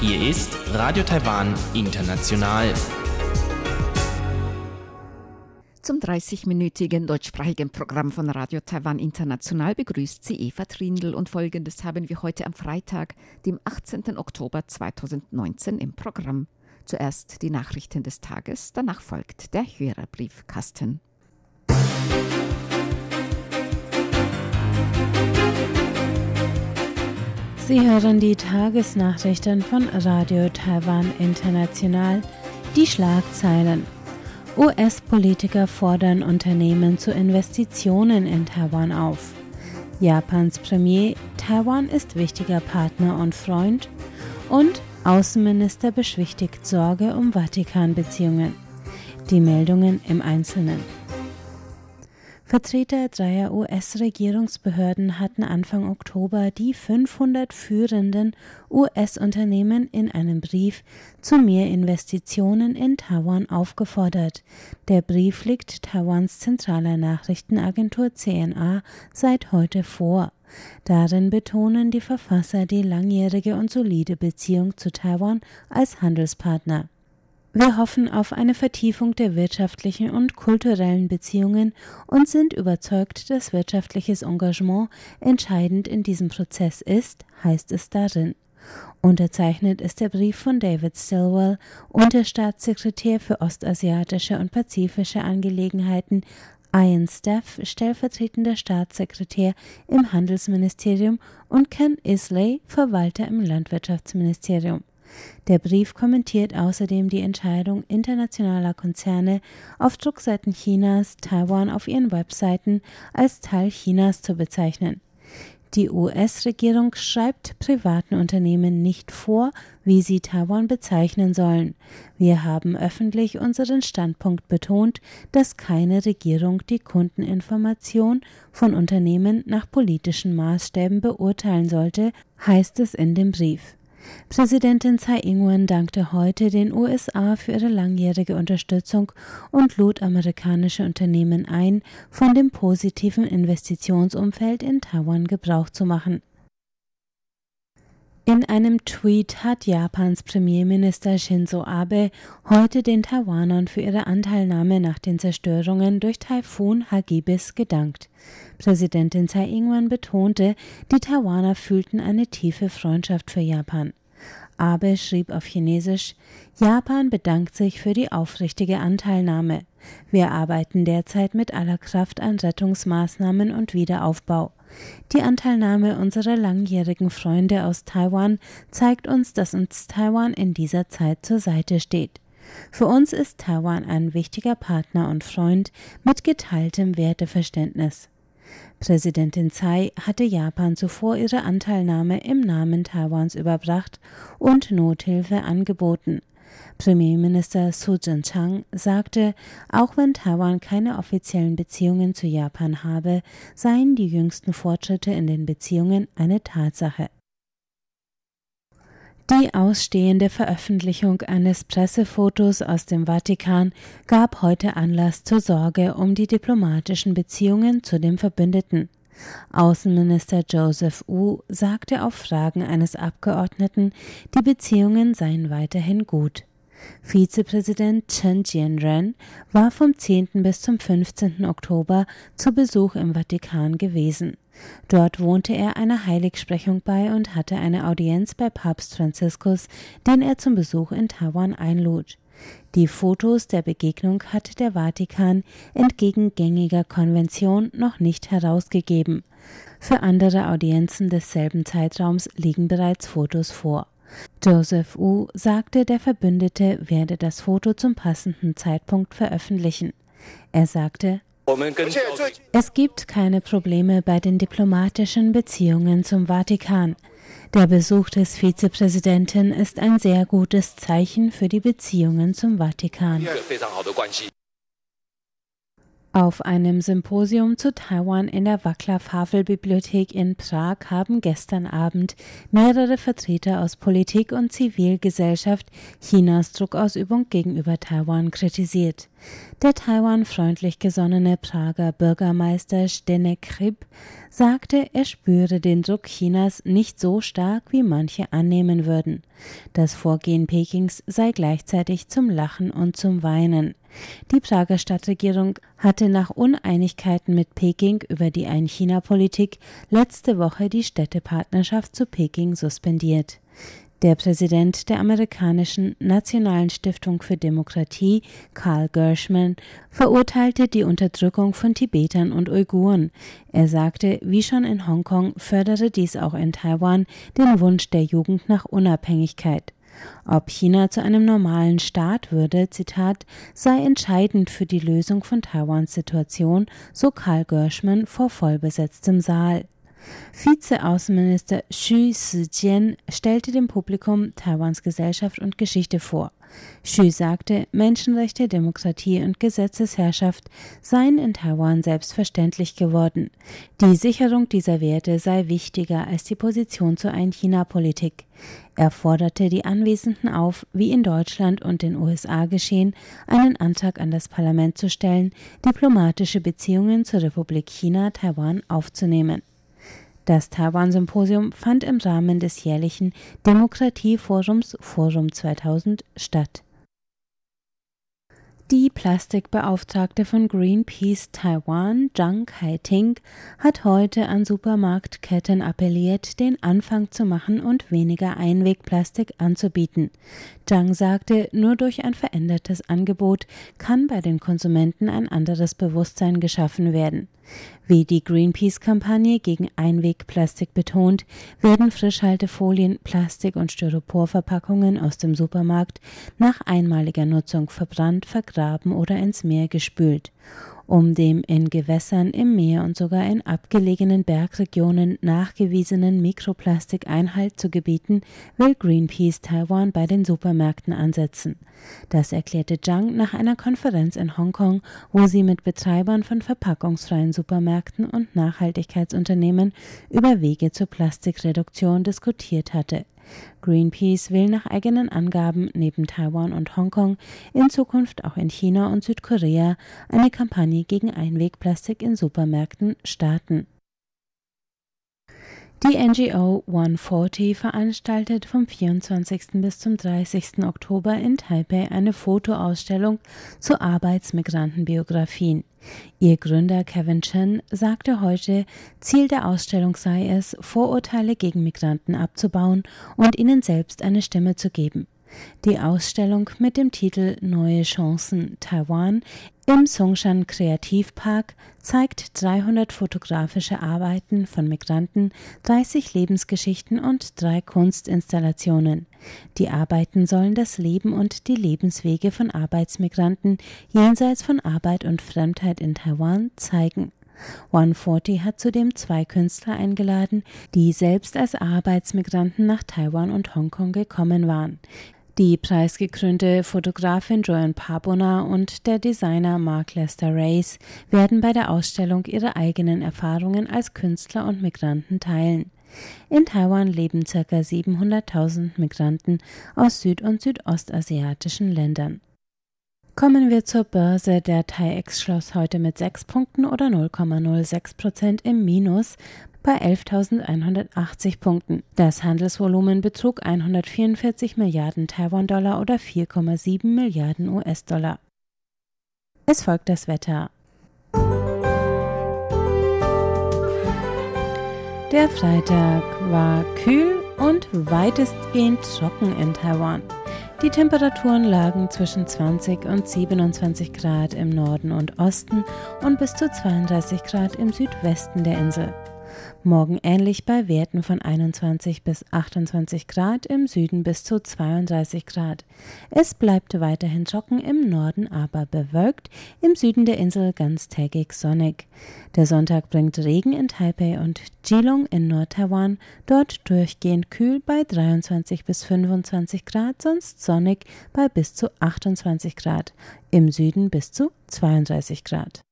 Hier ist Radio Taiwan International. Zum 30-minütigen deutschsprachigen Programm von Radio Taiwan International begrüßt sie Eva Trindl und folgendes haben wir heute am Freitag, dem 18. Oktober 2019 im Programm. Zuerst die Nachrichten des Tages, danach folgt der Hörerbriefkasten. Musik Sie hören die Tagesnachrichten von Radio Taiwan International, die Schlagzeilen. US-Politiker fordern Unternehmen zu Investitionen in Taiwan auf. Japans Premier, Taiwan ist wichtiger Partner und Freund. Und Außenminister beschwichtigt Sorge um Vatikanbeziehungen. Die Meldungen im Einzelnen. Vertreter dreier US-Regierungsbehörden hatten Anfang Oktober die 500 führenden US-Unternehmen in einem Brief zu mehr Investitionen in Taiwan aufgefordert. Der Brief liegt Taiwans zentraler Nachrichtenagentur CNA seit heute vor. Darin betonen die Verfasser die langjährige und solide Beziehung zu Taiwan als Handelspartner. Wir hoffen auf eine Vertiefung der wirtschaftlichen und kulturellen Beziehungen und sind überzeugt, dass wirtschaftliches Engagement entscheidend in diesem Prozess ist, heißt es darin. Unterzeichnet ist der Brief von David Stilwell, Unterstaatssekretär für ostasiatische und pazifische Angelegenheiten, Ian Staff, stellvertretender Staatssekretär im Handelsministerium und Ken Isley, Verwalter im Landwirtschaftsministerium. Der Brief kommentiert außerdem die Entscheidung internationaler Konzerne, auf Druckseiten Chinas Taiwan auf ihren Webseiten als Teil Chinas zu bezeichnen. Die US-Regierung schreibt privaten Unternehmen nicht vor, wie sie Taiwan bezeichnen sollen. Wir haben öffentlich unseren Standpunkt betont, dass keine Regierung die Kundeninformation von Unternehmen nach politischen Maßstäben beurteilen sollte, heißt es in dem Brief. Präsidentin Tsai Ing-wen dankte heute den USA für ihre langjährige Unterstützung und lud amerikanische Unternehmen ein, von dem positiven Investitionsumfeld in Taiwan Gebrauch zu machen. In einem Tweet hat Japans Premierminister Shinzo Abe heute den Taiwanern für ihre Anteilnahme nach den Zerstörungen durch Taifun Hagibis gedankt. Präsidentin Tsai Ing-wen betonte, die Taiwaner fühlten eine tiefe Freundschaft für Japan. Abe schrieb auf Chinesisch, Japan bedankt sich für die aufrichtige Anteilnahme. Wir arbeiten derzeit mit aller Kraft an Rettungsmaßnahmen und Wiederaufbau. Die Anteilnahme unserer langjährigen Freunde aus Taiwan zeigt uns, dass uns Taiwan in dieser Zeit zur Seite steht. Für uns ist Taiwan ein wichtiger Partner und Freund mit geteiltem Werteverständnis. Präsidentin Tsai hatte Japan zuvor ihre Anteilnahme im Namen Taiwans überbracht und Nothilfe angeboten. Premierminister Su Jin-chang sagte, auch wenn Taiwan keine offiziellen Beziehungen zu Japan habe, seien die jüngsten Fortschritte in den Beziehungen eine Tatsache. Die ausstehende Veröffentlichung eines Pressefotos aus dem Vatikan gab heute Anlass zur Sorge um die diplomatischen Beziehungen zu dem Verbündeten. Außenminister Joseph Wu sagte auf Fragen eines Abgeordneten, die Beziehungen seien weiterhin gut. Vizepräsident Chen Jianren war vom 10. bis zum 15. Oktober zu Besuch im Vatikan gewesen. Dort wohnte er einer Heiligsprechung bei und hatte eine Audienz bei Papst Franziskus, den er zum Besuch in Taiwan einlud. Die Fotos der Begegnung hat der Vatikan entgegen gängiger Konvention noch nicht herausgegeben. Für andere Audienzen desselben Zeitraums liegen bereits Fotos vor. Joseph Wu sagte, der Verbündete werde das Foto zum passenden Zeitpunkt veröffentlichen. Er sagte, es gibt keine Probleme bei den diplomatischen Beziehungen zum Vatikan. Der Besuch des Vizepräsidenten ist ein sehr gutes Zeichen für die Beziehungen zum Vatikan. Auf einem Symposium zu Taiwan in der Waclaw-Havel-Bibliothek in Prag haben gestern Abend mehrere Vertreter aus Politik und Zivilgesellschaft Chinas Druckausübung gegenüber Taiwan kritisiert. Der Taiwan-freundlich gesonnene Prager Bürgermeister Stenek Krip sagte, er spüre den Druck Chinas nicht so stark, wie manche annehmen würden. Das Vorgehen Pekings sei gleichzeitig zum Lachen und zum Weinen. Die Prager Stadtregierung hatte nach Uneinigkeiten mit Peking über die Ein-China-Politik letzte Woche die Städtepartnerschaft zu Peking suspendiert. Der Präsident der amerikanischen Nationalen Stiftung für Demokratie, Karl Gershman, verurteilte die Unterdrückung von Tibetern und Uiguren. Er sagte, wie schon in Hongkong fördere dies auch in Taiwan den Wunsch der Jugend nach Unabhängigkeit. Ob China zu einem normalen Staat würde, Zitat, sei entscheidend für die Lösung von Taiwans Situation, so Karl Gershman vor vollbesetztem Saal. Vizeaußenminister Xu Zijian stellte dem Publikum Taiwans Gesellschaft und Geschichte vor. Xu sagte, Menschenrechte, Demokratie und Gesetzesherrschaft seien in Taiwan selbstverständlich geworden. Die Sicherung dieser Werte sei wichtiger als die Position zur Ein-China-Politik. Er forderte die Anwesenden auf, wie in Deutschland und den USA geschehen, einen Antrag an das Parlament zu stellen, diplomatische Beziehungen zur Republik China Taiwan aufzunehmen. Das Taiwan-Symposium fand im Rahmen des jährlichen Demokratieforums Forum 2000 statt. Die Plastikbeauftragte von Greenpeace Taiwan, Zhang Kai-ting, hat heute an Supermarktketten appelliert, den Anfang zu machen und weniger Einwegplastik anzubieten. Zhang sagte, nur durch ein verändertes Angebot kann bei den Konsumenten ein anderes Bewusstsein geschaffen werden. Wie die Greenpeace-Kampagne gegen Einwegplastik betont, werden Frischhaltefolien, Plastik- und Styroporverpackungen aus dem Supermarkt nach einmaliger Nutzung verbrannt, vergraben oder ins Meer gespült um dem in Gewässern, im Meer und sogar in abgelegenen Bergregionen nachgewiesenen Mikroplastik Einhalt zu gebieten, will Greenpeace Taiwan bei den Supermärkten ansetzen. Das erklärte Zhang nach einer Konferenz in Hongkong, wo sie mit Betreibern von verpackungsfreien Supermärkten und Nachhaltigkeitsunternehmen über Wege zur Plastikreduktion diskutiert hatte. Greenpeace will nach eigenen Angaben neben Taiwan und Hongkong in Zukunft auch in China und Südkorea eine Kampagne gegen Einwegplastik in Supermärkten starten. Die NGO 140 veranstaltet vom 24. bis zum 30. Oktober in Taipei eine Fotoausstellung zu Arbeitsmigrantenbiografien. Ihr Gründer Kevin Chen sagte heute, Ziel der Ausstellung sei es, Vorurteile gegen Migranten abzubauen und ihnen selbst eine Stimme zu geben. Die Ausstellung mit dem Titel Neue Chancen Taiwan im Songshan Kreativpark zeigt 300 fotografische Arbeiten von Migranten, 30 Lebensgeschichten und drei Kunstinstallationen. Die Arbeiten sollen das Leben und die Lebenswege von Arbeitsmigranten jenseits von Arbeit und Fremdheit in Taiwan zeigen. 140 hat zudem zwei Künstler eingeladen, die selbst als Arbeitsmigranten nach Taiwan und Hongkong gekommen waren. Die preisgekrönte Fotografin Joan Pabona und der Designer Mark Lester Race werden bei der Ausstellung ihre eigenen Erfahrungen als Künstler und Migranten teilen. In Taiwan leben ca. 700.000 Migranten aus süd- und südostasiatischen Ländern. Kommen wir zur Börse. Der TAIEX schloss heute mit 6 Punkten oder 0,06 Prozent im Minus bei 11.180 Punkten. Das Handelsvolumen betrug 144 Milliarden Taiwan-Dollar oder 4,7 Milliarden US-Dollar. Es folgt das Wetter. Der Freitag war kühl und weitestgehend trocken in Taiwan. Die Temperaturen lagen zwischen 20 und 27 Grad im Norden und Osten und bis zu 32 Grad im Südwesten der Insel. Morgen ähnlich bei Werten von 21 bis 28 Grad, im Süden bis zu 32 Grad. Es bleibt weiterhin trocken, im Norden aber bewölkt, im Süden der Insel ganztägig sonnig. Der Sonntag bringt Regen in Taipei und Geelong in Nord-Taiwan, dort durchgehend kühl bei 23 bis 25 Grad, sonst sonnig bei bis zu 28 Grad, im Süden bis zu 32 Grad.